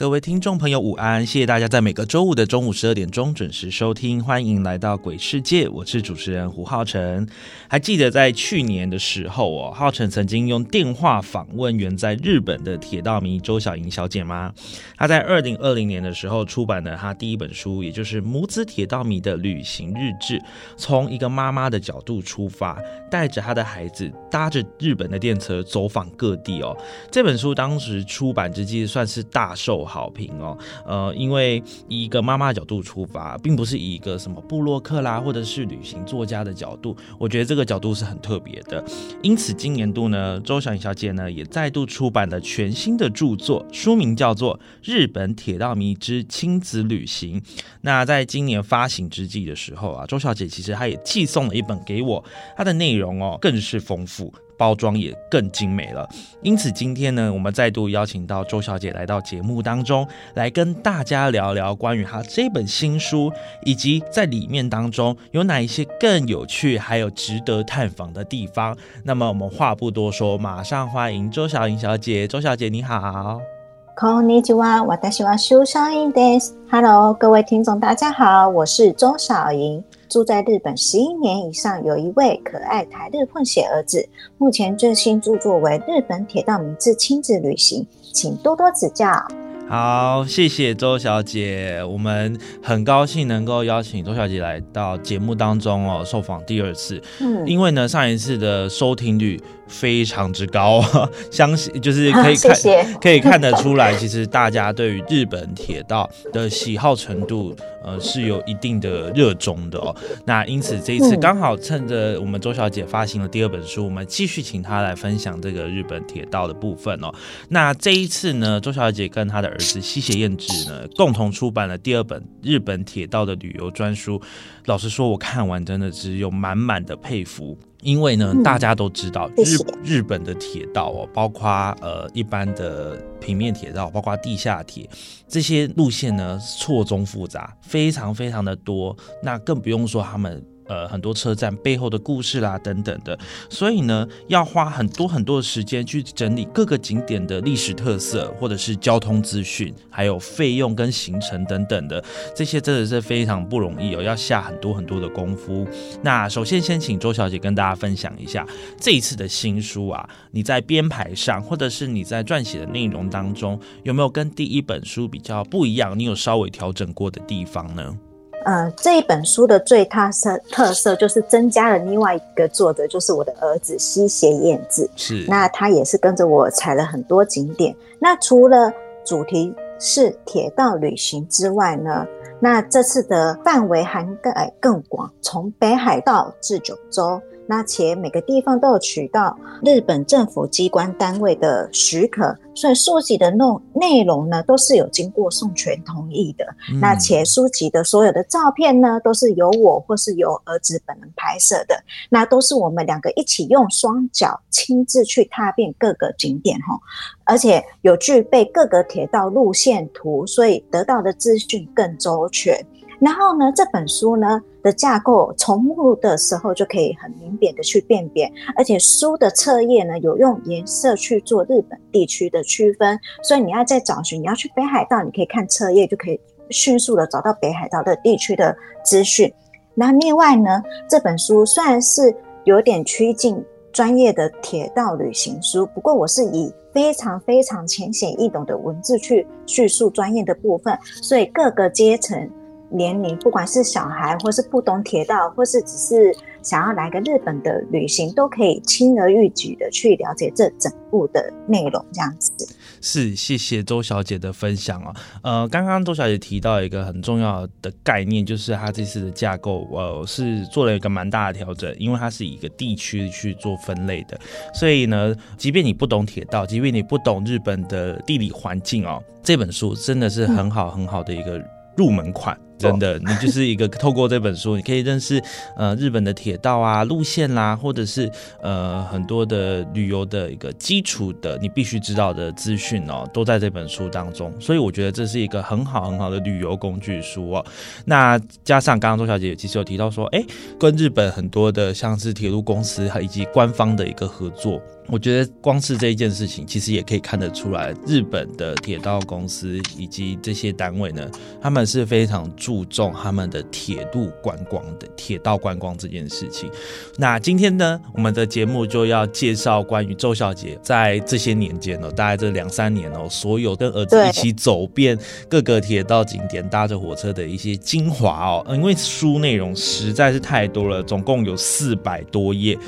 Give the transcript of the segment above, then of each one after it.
各位听众朋友，午安！谢谢大家在每个周五的中午十二点钟准时收听，欢迎来到鬼世界，我是主持人胡浩辰。还记得在去年的时候哦，浩辰曾经用电话访问远在日本的铁道迷周小莹小姐吗？她在二零二零年的时候出版了她第一本书，也就是母子铁道迷的旅行日志，从一个妈妈的角度出发，带着她的孩子搭着日本的电车走访各地哦。这本书当时出版之际算是大受。好评哦，呃，因为以一个妈妈的角度出发，并不是以一个什么布洛克啦，或者是旅行作家的角度，我觉得这个角度是很特别的。因此，今年度呢，周小颖小姐呢也再度出版了全新的著作，书名叫做《日本铁道迷之亲子旅行》。那在今年发行之际的时候啊，周小姐其实她也寄送了一本给我，它的内容哦更是丰富。包装也更精美了，因此今天呢，我们再度邀请到周小姐来到节目当中，来跟大家聊聊关于她这本新书，以及在里面当中有哪一些更有趣，还有值得探访的地方。那么我们话不多说，马上欢迎周小莹小姐。周小姐你好。こんにちは、私は周小莹です。Hello，各位听众大家好，我是周小莹。 住在日本十一年以上，有一位可爱台日混血儿子。目前最新著作为《日本铁道名字亲子旅行》，请多多指教。好，谢谢周小姐，我们很高兴能够邀请周小姐来到节目当中哦，受访第二次。嗯，因为呢，上一次的收听率。非常之高，相信就是可以 看可以看得出来，其实大家对于日本铁道的喜好程度，呃，是有一定的热衷的哦。那因此这一次刚好趁着我们周小姐发行了第二本书，我们继续请她来分享这个日本铁道的部分哦。那这一次呢，周小姐跟她的儿子西胁彦志呢，共同出版了第二本日本铁道的旅游专书。老实说，我看完真的只有满满的佩服。因为呢，大家都知道日日本的铁道哦，包括呃一般的平面铁道，包括地下铁这些路线呢，错综复杂，非常非常的多。那更不用说他们。呃，很多车站背后的故事啦，等等的，所以呢，要花很多很多的时间去整理各个景点的历史特色，或者是交通资讯，还有费用跟行程等等的，这些真的是非常不容易哦，要下很多很多的功夫。那首先先请周小姐跟大家分享一下这一次的新书啊，你在编排上，或者是你在撰写的内容当中，有没有跟第一本书比较不一样？你有稍微调整过的地方呢？呃，这一本书的最特色特色就是增加了另外一个作者，就是我的儿子西胁彦子。是，那他也是跟着我踩了很多景点。那除了主题是铁道旅行之外呢，那这次的范围涵盖更广，从北海道至九州。那且每个地方都有取到日本政府机关单位的许可，所以书籍的内内容呢都是有经过授权同意的。那且书籍的所有的照片呢都是由我或是由儿子本人拍摄的，那都是我们两个一起用双脚亲自去踏遍各个景点哈，而且有具备各个铁道路线图，所以得到的资讯更周全。然后呢，这本书呢的架构从目录的时候就可以很明显的去辨别，而且书的侧页呢有用颜色去做日本地区的区分，所以你要在找寻你要去北海道，你可以看侧页就可以迅速的找到北海道的地区的资讯。那另外呢，这本书虽然是有点趋近专业的铁道旅行书，不过我是以非常非常浅显易懂的文字去叙述专业的部分，所以各个阶层。年龄，不管是小孩，或是不懂铁道，或是只是想要来个日本的旅行，都可以轻而易举的去了解这整部的内容，这样子。是，谢谢周小姐的分享啊。呃，刚刚周小姐提到一个很重要的概念，就是她这次的架构，呃，是做了一个蛮大的调整，因为它是一个地区去做分类的，所以呢，即便你不懂铁道，即便你不懂日本的地理环境哦，这本书真的是很好很好的一个入门款。真的，你就是一个透过这本书，你可以认识呃日本的铁道啊路线啦，或者是呃很多的旅游的一个基础的你必须知道的资讯哦，都在这本书当中。所以我觉得这是一个很好很好的旅游工具书哦。那加上刚刚周小姐其实有提到说，哎，跟日本很多的像是铁路公司以及官方的一个合作。我觉得光是这一件事情，其实也可以看得出来，日本的铁道公司以及这些单位呢，他们是非常注重他们的铁路观光的铁道观光这件事情。那今天呢，我们的节目就要介绍关于周小姐在这些年间哦，大概这两三年哦，所有跟儿子一起走遍各个铁道景点、搭着火车的一些精华哦。因为书内容实在是太多了，总共有四百多页。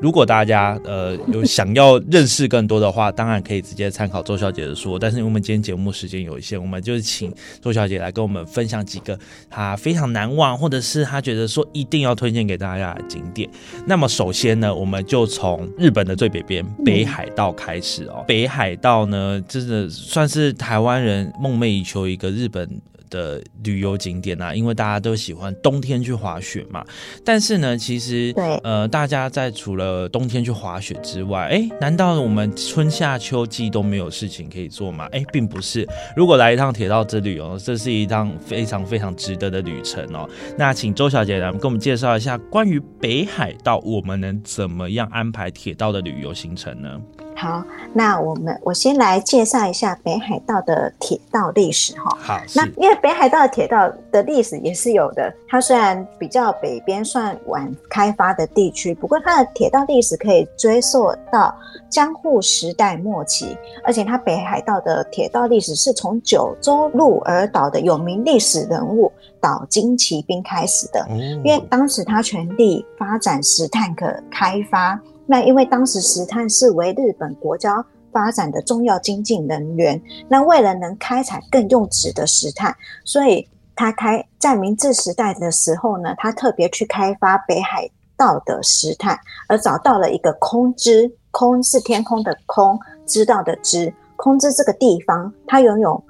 如果大家呃有想要认识更多的话，当然可以直接参考周小姐的书。但是因为我们今天节目时间有限，我们就请周小姐来跟我们分享几个她非常难忘，或者是她觉得说一定要推荐给大家的景点。那么首先呢，我们就从日本的最北边北海道开始哦。北海道呢，真的算是台湾人梦寐以求一个日本。的旅游景点啊，因为大家都喜欢冬天去滑雪嘛。但是呢，其实对呃，大家在除了冬天去滑雪之外，哎，难道我们春夏秋季都没有事情可以做吗？哎，并不是。如果来一趟铁道之旅哦，这是一趟非常非常值得的旅程哦。那请周小姐来跟我们介绍一下关于北海道，我们能怎么样安排铁道的旅游行程呢？好，那我们我先来介绍一下北海道的铁道历史哈。好，那因为北海道的铁道的历史也是有的，它虽然比较北边算晚开发的地区，不过它的铁道历史可以追溯到江户时代末期，而且它北海道的铁道历史是从九州鹿儿岛的有名历史人物岛津骑兵开始的，因为当时他全力发展石炭可开发。那因为当时石炭是为日本国家发展的重要经济能源，那为了能开采更用纸的石炭，所以他开在明治时代的时候呢，他特别去开发北海道的石炭，而找到了一个空知，空是天空的空，知道的知，空知这个地方，它拥有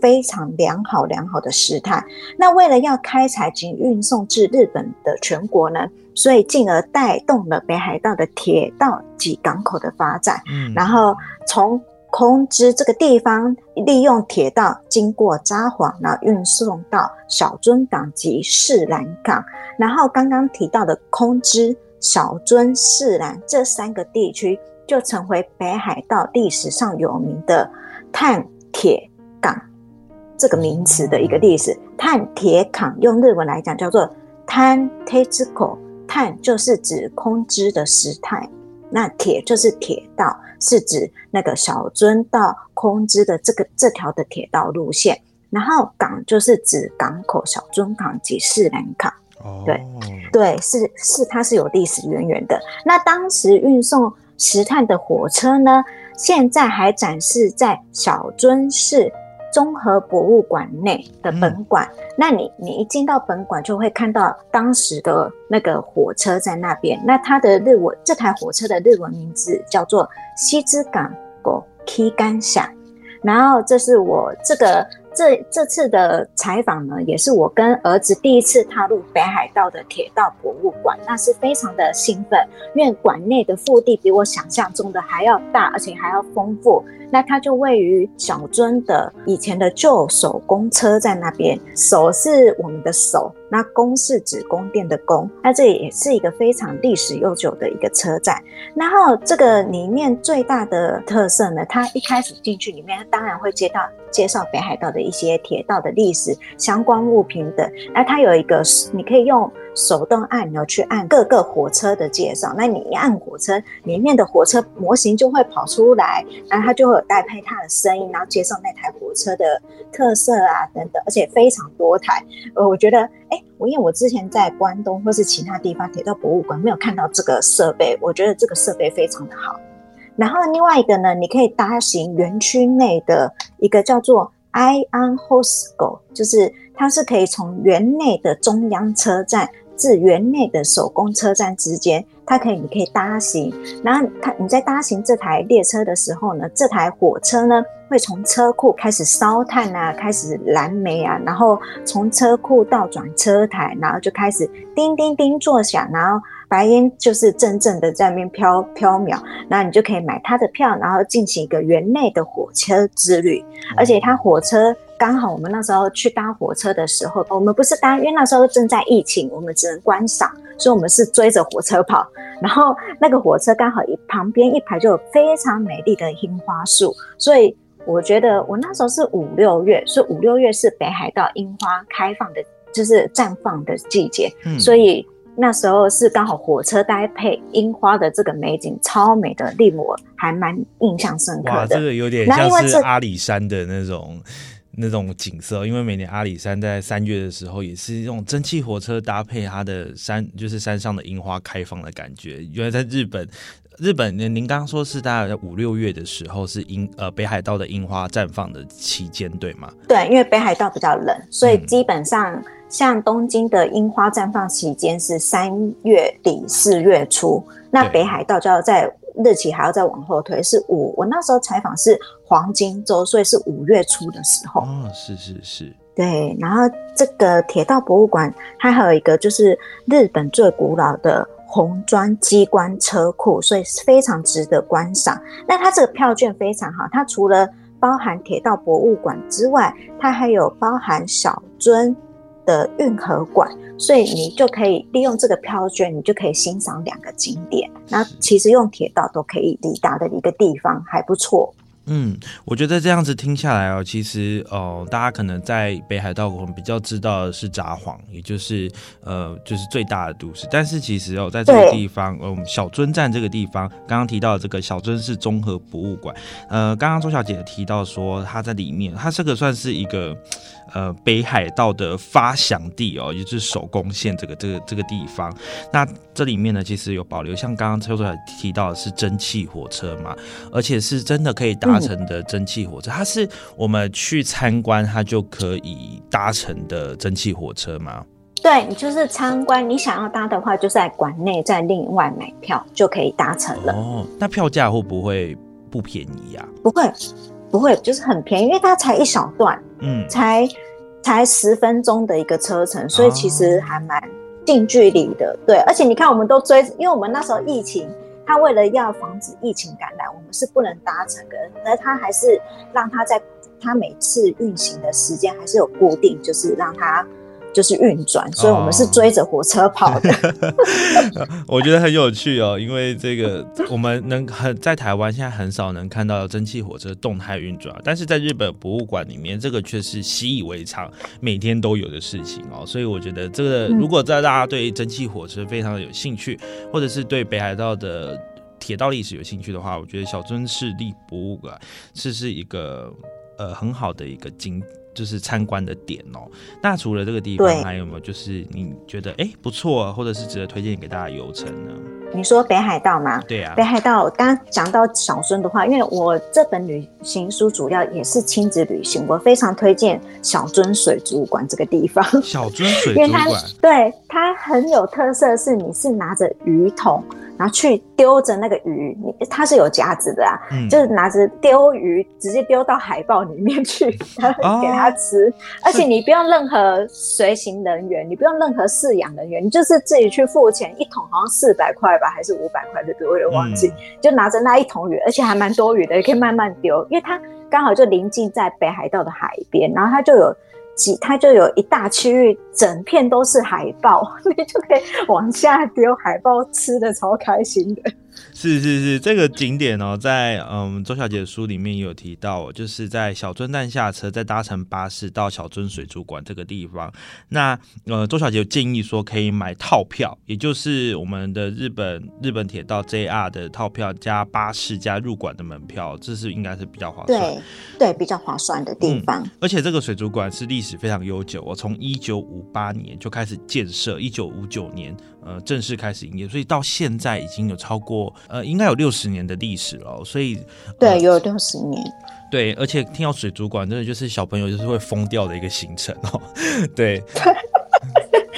非常良好良好的石炭。那为了要开采及运送至日本的全国呢？所以，进而带动了北海道的铁道及港口的发展。嗯，然后从空知这个地方，利用铁道经过札幌，然后运送到小樽港及士兰港。然后刚刚提到的空知、小樽、士兰这三个地区，就成为北海道历史上有名的碳铁港这个名词的一个历史。碳铁港用日文来讲叫做碳铁之口。碳就是指空知的石炭，那铁就是铁道，是指那个小樽到空知的这个这条的铁道路线。然后港就是指港口小樽港及士兰港。哦，对对，是是，它是有历史渊源的。那当时运送石炭的火车呢，现在还展示在小樽市。综合博物馆内的本馆，那你你一进到本馆，就会看到当时的那个火车在那边。那它的日文，这台火车的日文名字叫做西之港国 K 干下。然后这是我这个。这这次的采访呢，也是我跟儿子第一次踏入北海道的铁道博物馆，那是非常的兴奋，因为馆内的腹地比我想象中的还要大，而且还要丰富。那它就位于小樽的以前的旧手工车站那边，手是我们的手。那宫是指宫殿的宫，那这也是一个非常历史悠久的一个车站。然后这个里面最大的特色呢，它一开始进去里面，当然会接到介绍北海道的一些铁道的历史相关物品等。那它有一个，你可以用手动按钮去按各个火车的介绍。那你一按火车里面的火车模型就会跑出来，然后它就会有带配它的声音，然后介绍那台火车的特色啊等等，而且非常多台。呃，我觉得，哎，我因为我之前在关东或是其他地方铁道博物馆没有看到这个设备，我觉得这个设备非常的好。然后另外一个呢，你可以搭行园区内的一个叫做 Ion Hosgo，就是它是可以从园内的中央车站至园内的手工车站之间，它可以你可以搭行。然后它你在搭行这台列车的时候呢，这台火车呢会从车库开始烧炭啊，开始燃煤啊，然后从车库到转车台，然后就开始叮叮叮作响，然后。白烟就是阵阵的在那边飘飘渺，那你就可以买它的票，然后进行一个园内的火车之旅。而且它火车刚好我们那时候去搭火车的时候，我们不是搭，因为那时候正在疫情，我们只能观赏，所以我们是追着火车跑。然后那个火车刚好一旁边一排就有非常美丽的樱花树，所以我觉得我那时候是五六月，所以五六月是北海道樱花开放的，就是绽放的季节，嗯所以。那时候是刚好火车搭配樱花的这个美景超美的，令我还蛮印象深刻的。哇，这个有点像是阿里山的那种那种景色，因为每年阿里山在三月的时候也是用蒸汽火车搭配它的山，就是山上的樱花开放的感觉。原来在日本，日本您您刚刚说是大概五六月的时候是樱呃北海道的樱花绽放的期间，对吗？对，因为北海道比较冷，所以基本上。像东京的樱花绽放期间是三月底四月初，那北海道就要在日期还要再往后推，是五。我那时候采访是黄金周，所以是五月初的时候。哦，是是是，对。然后这个铁道博物馆它还有一个就是日本最古老的红砖机关车库，所以非常值得观赏。那它这个票券非常好，它除了包含铁道博物馆之外，它还有包含小樽。的运河馆，所以你就可以利用这个票券，你就可以欣赏两个景点。那其实用铁道都可以抵达的一个地方，还不错。嗯，我觉得这样子听下来哦，其实哦，大家可能在北海道我们比较知道的是札幌，也就是呃，就是最大的都市。但是其实哦，在这个地方，呃，小樽站这个地方，刚刚提到这个小樽市综合博物馆，呃，刚刚周小姐提到说，它在里面，它这个算是一个。呃，北海道的发祥地哦，也就是手工线这个这个这个地方。那这里面呢，其实有保留，像刚刚邱总提到的是蒸汽火车嘛，而且是真的可以搭乘的蒸汽火车。它是我们去参观，它就可以搭乘的蒸汽火车吗？对，你就是参观，你想要搭的话，就在馆内再另外买票就可以搭乘了。哦，那票价会不会不便宜呀？不会。不会，就是很便宜，因为它才一小段，嗯，才才十分钟的一个车程，所以其实还蛮近距离的。对，而且你看，我们都追，因为我们那时候疫情，他为了要防止疫情感染，我们是不能搭乘的，而他还是让他在他每次运行的时间还是有固定，就是让他。就是运转，所以我们是追着火车跑的。我觉得很有趣哦，因为这个我们能很在台湾现在很少能看到蒸汽火车动态运转，但是在日本博物馆里面，这个却是习以为常，每天都有的事情哦。所以我觉得这个如果在大家对蒸汽火车非常的有兴趣，或者是对北海道的铁道历史有兴趣的话，我觉得小樽市立博物馆是是一个呃很好的一个景。就是参观的点哦。那除了这个地方，还有没有就是你觉得哎不错，或者是值得推荐给大家游程呢？你说北海道吗？对啊，北海道。刚刚讲到小樽的话，因为我这本旅行书主要也是亲子旅行，我非常推荐小樽水族馆这个地方。小樽水族馆，对它很有特色，是你是拿着鱼桶。然后去丢着那个鱼，你它是有夹子的啊，就是拿着丢鱼，直接丢到海豹里面去，给它吃。而且你不用任何随行人员，你不用任何饲养人员，你就是自己去付钱，一桶好像四百块吧，还是五百块的，我有点忘记。就拿着那一桶鱼，而且还蛮多鱼的，也可以慢慢丢，因为它刚好就临近在北海道的海边，然后它就有几，它就有一大区域整片都是海豹，你就可以往下丢海豹，吃的超开心的。是是是，这个景点哦，在嗯周小姐的书里面也有提到，就是在小樽站下车，再搭乘巴士到小樽水族馆这个地方。那呃，周小姐建议说可以买套票，也就是我们的日本日本铁道 JR 的套票加巴士加入馆的门票，这是应该是比较划算。对对，比较划算的地方。而且这个水族馆是历史非常悠久，我从一九五八年就开始建设，一九五九年。呃，正式开始营业，所以到现在已经有超过呃，应该有六十年的历史了。所以对，有六十年。对，而且听到水族馆，真的就是小朋友就是会疯掉的一个行程哦。对。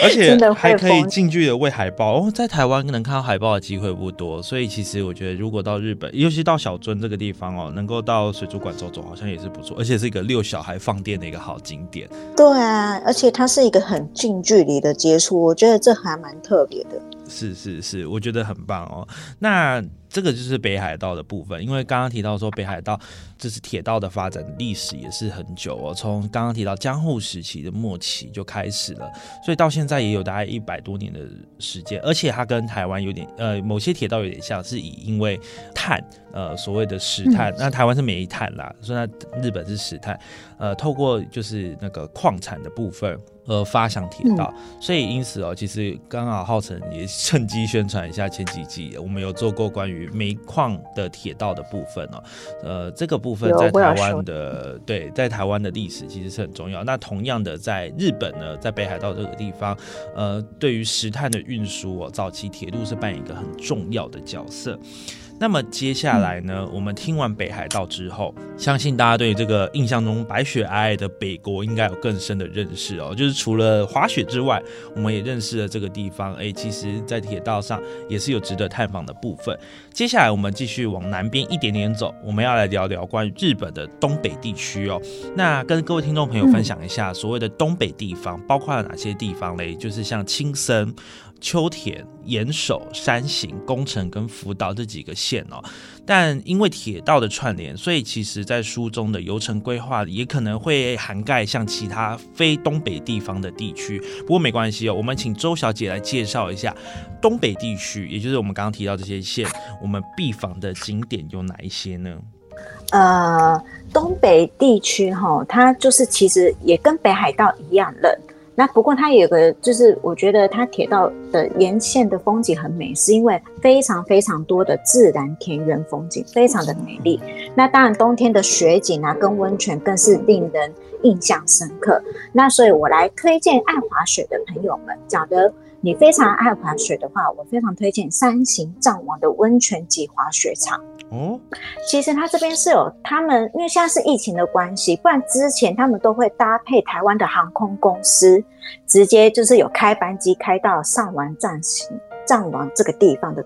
而且还可以近距离的喂海豹哦，在台湾能看到海豹的机会不多，所以其实我觉得如果到日本，尤其到小樽这个地方哦，能够到水族馆走走，好像也是不错，而且是一个遛小孩放电的一个好景点。对啊，而且它是一个很近距离的接触，我觉得这还蛮特别的。是是是，我觉得很棒哦。那这个就是北海道的部分，因为刚刚提到说北海道这是铁道的发展历史也是很久哦，从刚刚提到江户时期的末期就开始了，所以到现在也有大概一百多年的时间，而且它跟台湾有点呃某些铁道有点像，是以因为碳呃所谓的石炭，那台湾是煤炭啦，所以那日本是石炭，呃透过就是那个矿产的部分。呃，发向铁道，所以因此哦，其实刚好浩辰也趁机宣传一下前几季我们有做过关于煤矿的铁道的部分哦。呃，这个部分在台湾的对，在台湾的历史其实是很重要。那同样的，在日本呢，在北海道这个地方，呃，对于石炭的运输哦，早期铁路是扮演一个很重要的角色。那么接下来呢？我们听完北海道之后，相信大家对这个印象中白雪皑皑的北国应该有更深的认识哦。就是除了滑雪之外，我们也认识了这个地方。哎，其实，在铁道上也是有值得探访的部分。接下来我们继续往南边一点点走，我们要来聊聊关于日本的东北地区哦。那跟各位听众朋友分享一下，所谓的东北地方包括了哪些地方嘞？就是像青森。秋田、岩手、山形、宫城跟福岛这几个县哦，但因为铁道的串联，所以其实在书中的游程规划也可能会涵盖像其他非东北地方的地区。不过没关系哦，我们请周小姐来介绍一下东北地区，也就是我们刚刚提到这些县，我们必访的景点有哪一些呢？呃，东北地区哈，它就是其实也跟北海道一样冷。那不过它有个，就是我觉得它铁道的沿线的风景很美，是因为非常非常多的自然田园风景，非常的美丽。那当然冬天的雪景啊，跟温泉更是令人印象深刻。那所以我来推荐爱滑雪的朋友们，假如你非常爱滑雪的话，我非常推荐三行藏王的温泉级滑雪场。嗯，其实它这边是有他们，因为现在是疫情的关系，不然之前他们都会搭配台湾的航空公司，直接就是有开班机开到上完藏行藏王这个地方的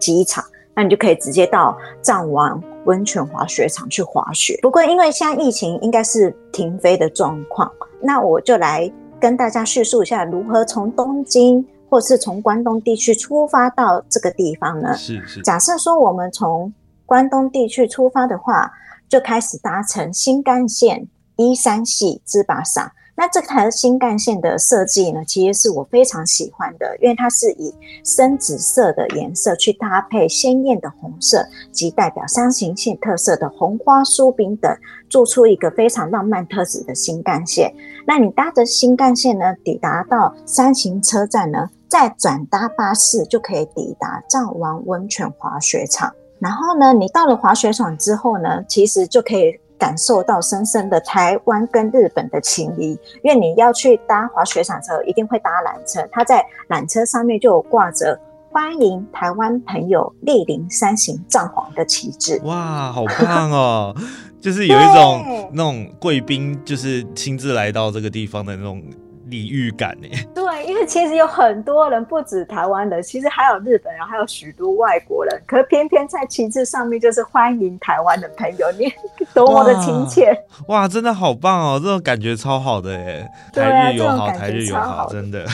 机场，那你就可以直接到藏王温泉滑雪场去滑雪。不过因为现在疫情应该是停飞的状况，那我就来跟大家叙述一下如何从东京或是从关东地区出发到这个地方呢？是是，假设说我们从关东地区出发的话，就开始搭乘新干线一三系之巴萨。那这台新干线的设计呢，其实是我非常喜欢的，因为它是以深紫色的颜色去搭配鲜艳的红色及代表山形线特色的红花酥饼等，做出一个非常浪漫特质的新干线。那你搭着新干线呢，抵达到山形车站呢，再转搭巴士就可以抵达藏王温泉滑雪场。然后呢，你到了滑雪场之后呢，其实就可以感受到深深的台湾跟日本的情谊。因为你要去搭滑雪场的时候，一定会搭缆车，它在缆车上面就有挂着“欢迎台湾朋友莅临三行藏皇”的旗帜。哇，好棒哦！就是有一种那种贵宾，就是亲自来到这个地方的那种。礼遇感呢？对，因为其实有很多人，不止台湾人，其实还有日本人，还有许多外国人。可偏偏在旗帜上面就是欢迎台湾的朋友，你多么的亲切！哇，真的好棒哦，这种感觉超好的哎，台日友好，台日友好，真的。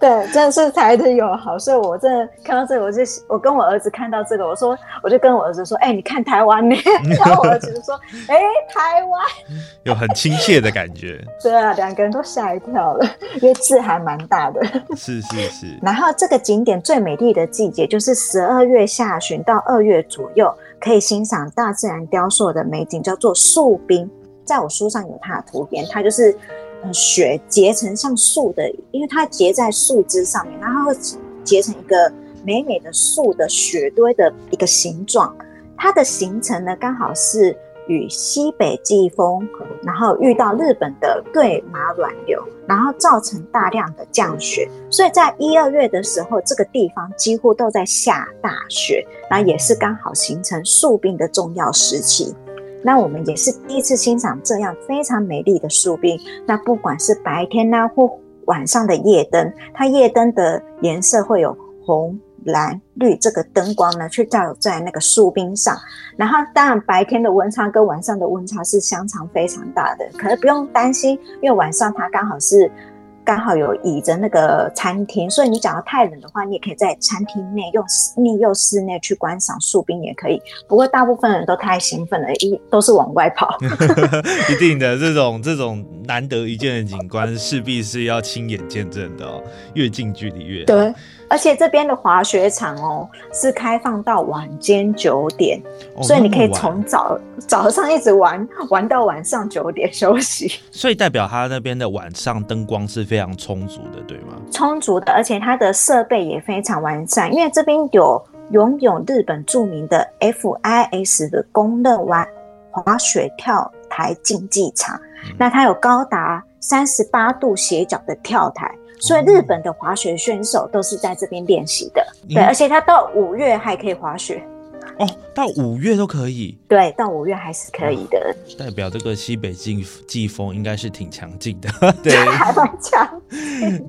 对，真的是台日友好，所以我真的看到这个，我就我跟我儿子看到这个，我说，我就跟我儿子说，哎，你看台湾呢？然后我儿子就说，哎，台湾，有很亲切的感觉。对啊，两个人都吓一跳。了，因为字还蛮大的。是是是。然后这个景点最美丽的季节就是十二月下旬到二月左右，可以欣赏大自然雕塑的美景，叫做树冰。在我书上有它的图片，它就是呃雪结成像树的，因为它结在树枝上面，然后会结成一个美美的树的雪堆的一个形状。它的形成呢，刚好是。与西北季风，然后遇到日本的对马暖流，然后造成大量的降雪，所以在一二月的时候，这个地方几乎都在下大雪，那也是刚好形成树冰的重要时期。那我们也是第一次欣赏这样非常美丽的树冰。那不管是白天呢，或晚上的夜灯，它夜灯的颜色会有红。蓝绿这个灯光呢，去照在那个树冰上，然后当然白天的温差跟晚上的温差是相差非常大的，可是不用担心，因为晚上它刚好是。刚好有倚着那个餐厅，所以你讲到太冷的话，你也可以在餐厅内用利用室内去观赏树冰也可以。不过大部分人都太兴奋了，一都是往外跑。一定的，这种这种难得一见的景观，势必是要亲眼见证的哦，越近距离越对。而且这边的滑雪场哦，是开放到晚间九点，所以你可以从早早上一直玩玩到晚上九点休息。所以代表他那边的晚上灯光是非常充足的，对吗？充足的，而且它的设备也非常完善，因为这边有拥有日本著名的 FIS 的公认玩滑雪跳台竞技场，那它有高达三十八度斜角的跳台。所以日本的滑雪选手都是在这边练习的，对，而且他到五月还可以滑雪，哦，到五月都可以，对，到五月还是可以的，代表这个西北季季风应该是挺强劲的，对，还蛮强，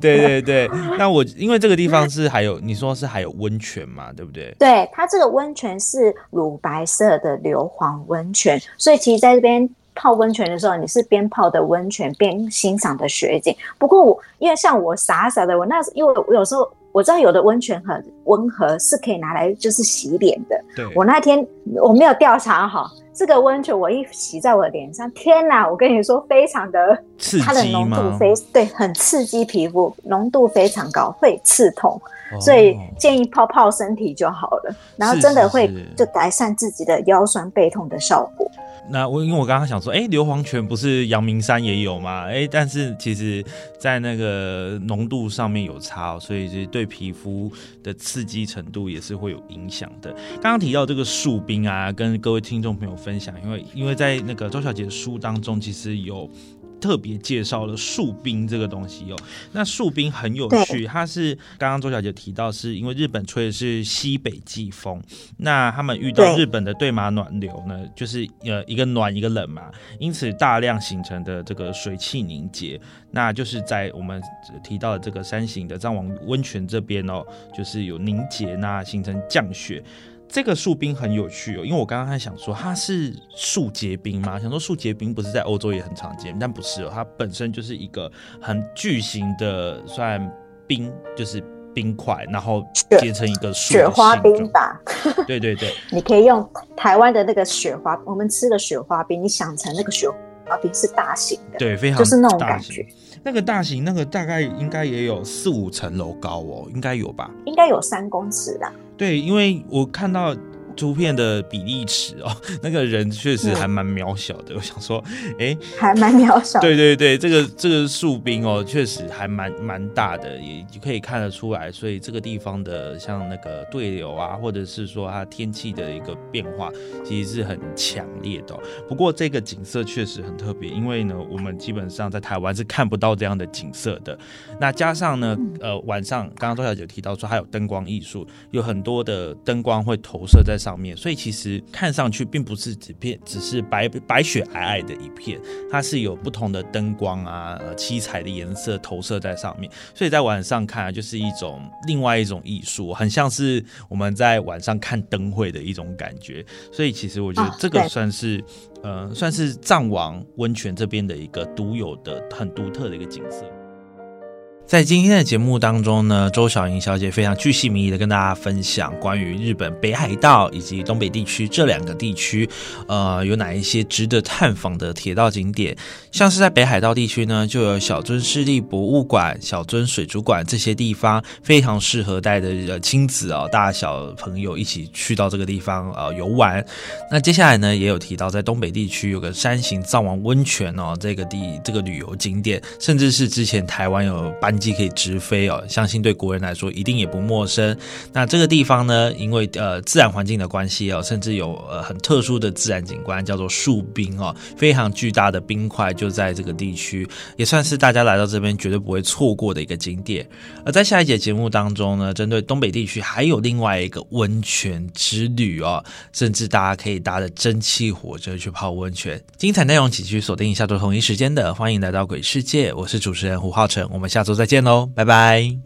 对对对。那我因为这个地方是还有你说是还有温泉嘛，对不对？对，它这个温泉是乳白色的硫磺温泉，所以其实在这边。泡温泉的时候，你是边泡的温泉边欣赏的雪景。不过我因为像我傻傻的，我那因为我有时候我知道有的温泉很温和，是可以拿来就是洗脸的。对，我那天我没有调查好这个温泉，我一洗在我脸上，天哪！我跟你说，非常的刺激它的浓度非对，很刺激皮肤，浓度非常高，会刺痛，所以建议泡泡身体就好了。然后真的会就改善自己的腰酸背痛的效果。那我因为我刚刚想说，哎，硫磺泉不是阳明山也有吗？哎，但是其实在那个浓度上面有差，所以是对皮肤的刺激程度也是会有影响的。刚刚提到这个树冰啊，跟各位听众朋友分享，因为因为在那个周小姐的书当中，其实有。特别介绍了树冰这个东西哦，那树冰很有趣，它是刚刚周小姐提到，是因为日本吹的是西北季风，那他们遇到日本的对马暖流呢，就是呃一个暖一个冷嘛，因此大量形成的这个水汽凝结，那就是在我们提到的这个山形的藏王温泉这边哦，就是有凝结，那形成降雪。这个树冰很有趣哦，因为我刚刚还想说它是树结冰吗？想说树结冰不是在欧洲也很常见，但不是哦，它本身就是一个很巨型的算冰，就是冰块，然后结成一个雪花冰吧。对对对，你可以用台湾的那个雪花，我们吃的雪花冰，你想成那个雪花冰是大型的，对，非常就是那种感觉。那个大型，那个大概应该也有四五层楼高哦，应该有吧？应该有三公尺的。对，因为我看到。图片的比例尺哦，那个人确实还蛮渺小的。我想说，哎，还蛮渺小。对对对，这个这个树冰哦，确实还蛮蛮大的，也可以看得出来。所以这个地方的像那个对流啊，或者是说它天气的一个变化，其实是很强烈的。不过这个景色确实很特别，因为呢，我们基本上在台湾是看不到这样的景色的。那加上呢，呃，晚上刚刚周小姐提到说还有灯光艺术，有很多的灯光会投射在。上面，所以其实看上去并不是只片，只是白白雪皑皑的一片，它是有不同的灯光啊，呃，七彩的颜色投射在上面，所以在晚上看啊，就是一种另外一种艺术，很像是我们在晚上看灯会的一种感觉。所以其实我觉得这个算是，呃，算是藏王温泉这边的一个独有的、很独特的一个景色。在今天的节目当中呢，周小莹小姐非常巨细靡遗的跟大家分享关于日本北海道以及东北地区这两个地区，呃，有哪一些值得探访的铁道景点。像是在北海道地区呢，就有小樽市立博物馆、小樽水族馆这些地方，非常适合带着亲子哦，大小朋友一起去到这个地方呃游玩。那接下来呢，也有提到在东北地区有个山形藏王温泉哦，这个地这个旅游景点，甚至是之前台湾有班。机可以直飞哦，相信对国人来说一定也不陌生。那这个地方呢，因为呃自然环境的关系哦，甚至有呃很特殊的自然景观，叫做树冰哦，非常巨大的冰块就在这个地区，也算是大家来到这边绝对不会错过的一个景点。而在下一节节目当中呢，针对东北地区还有另外一个温泉之旅哦，甚至大家可以搭着蒸汽火车去泡温泉。精彩内容请去锁定下周同一时间的，欢迎来到鬼世界，我是主持人胡浩辰，我们下周再。再见喽，拜拜。